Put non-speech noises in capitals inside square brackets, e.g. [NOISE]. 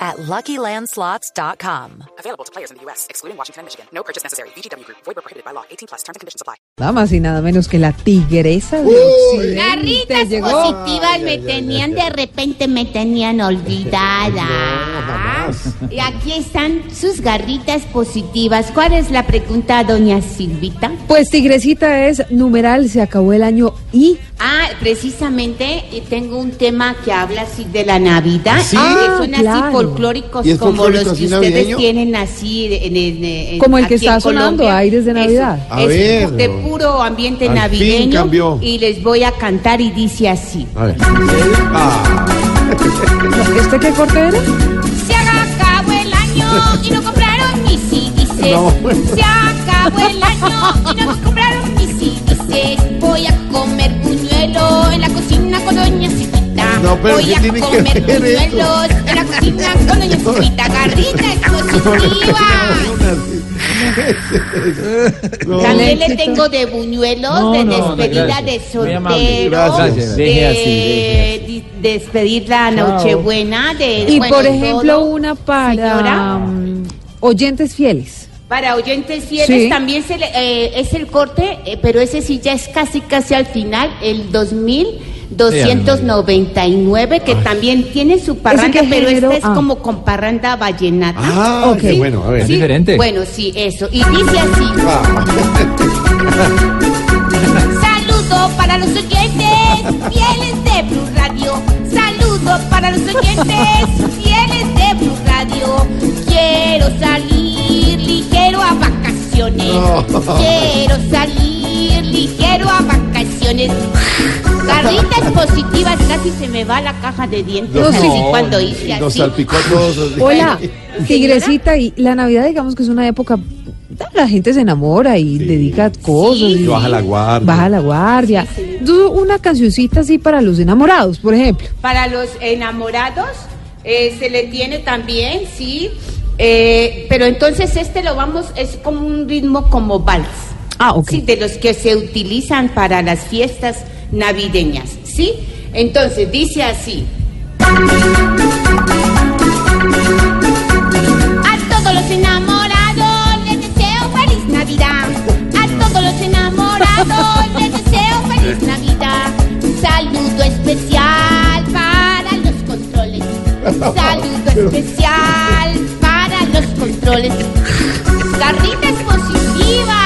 at LuckyLandSlots.com. Available to players in the U.S., excluding Washington and Michigan. No purchase necessary. VGW Group. Void prohibited by law. 18 plus. Terms and conditions apply. Nada más y nada menos que la tigresa de Occidente Garritas llegó. positivas me tenían, de repente me tenían olvidada. Y aquí están sus garritas positivas. ¿Cuál es la pregunta, doña Silvita? Pues tigresita es numeral, se acabó el año y Ah, precisamente eh, tengo un tema que habla así de la Navidad. ¿Sí? que Ah, son así claro. Folclóricos ¿Y es como folclórico los que ustedes navideño? tienen así en, en- en- Como el que está sonando. Aires de Eso, Navidad. A es ver, de puro ambiente Al navideño cambió. y les voy a cantar y dice así. A ver. Ah, [LAUGHS] ¿este qué corte era? Se acabó el año y no compraron mis CDs. No. Se acabó el año y no compraron mis CDs. Voy a comer buñuelo en la cocina. No, pero Voy ¿qué a tiene que comer ver buñuelos en la cocina con doña Cipita. Garrita expositiva. no, También le tengo de buñuelos, No, de despedida de soltero, Gracias. de Deje así, deje di- despedir la Nochebuena, de Y bueno, por ejemplo todo. una para Señora. mm, oyentes fieles. Para oyentes fieles Sí. también se le- eh, es el corte, eh, pero ese sí ya es casi casi al final, el 2299, que también tiene su parranda, pero esta es Ah. como con parranda vallenata. Ah, Ok. qué bueno, a ver. Es diferente. Bueno, sí, eso. Y dice así. Ah, [LAUGHS] Saludo para los oyentes fieles de Blue Radio. Saludo para los oyentes fieles de Blue Radio. Quiero salir ligero a vacaciones. Quiero salir ligero a vacaciones. Garritas positivas, casi se me va la caja de dientes No, así no, cuando hice Nos así. salpicó todos. así. Hola, Bueno, tigresita y la Navidad digamos que es una época la gente se enamora y Sí. dedica cosas Sí. y Baja la guardia. baja la guardia. Una cancioncita así para los enamorados, por ejemplo. Para los enamorados eh, se le tiene también, sí. Eh, pero entonces este lo vamos, es como un ritmo como vals. Ah, ok. Sí, de los que se utilizan para las fiestas navideñas, ¿sí? Entonces dice así. A todos los enamorados les deseo feliz Navidad. A todos los enamorados les deseo feliz Navidad. Un saludo especial para los controles. Saludo [LAUGHS] especial para los controles. Garritas positivas.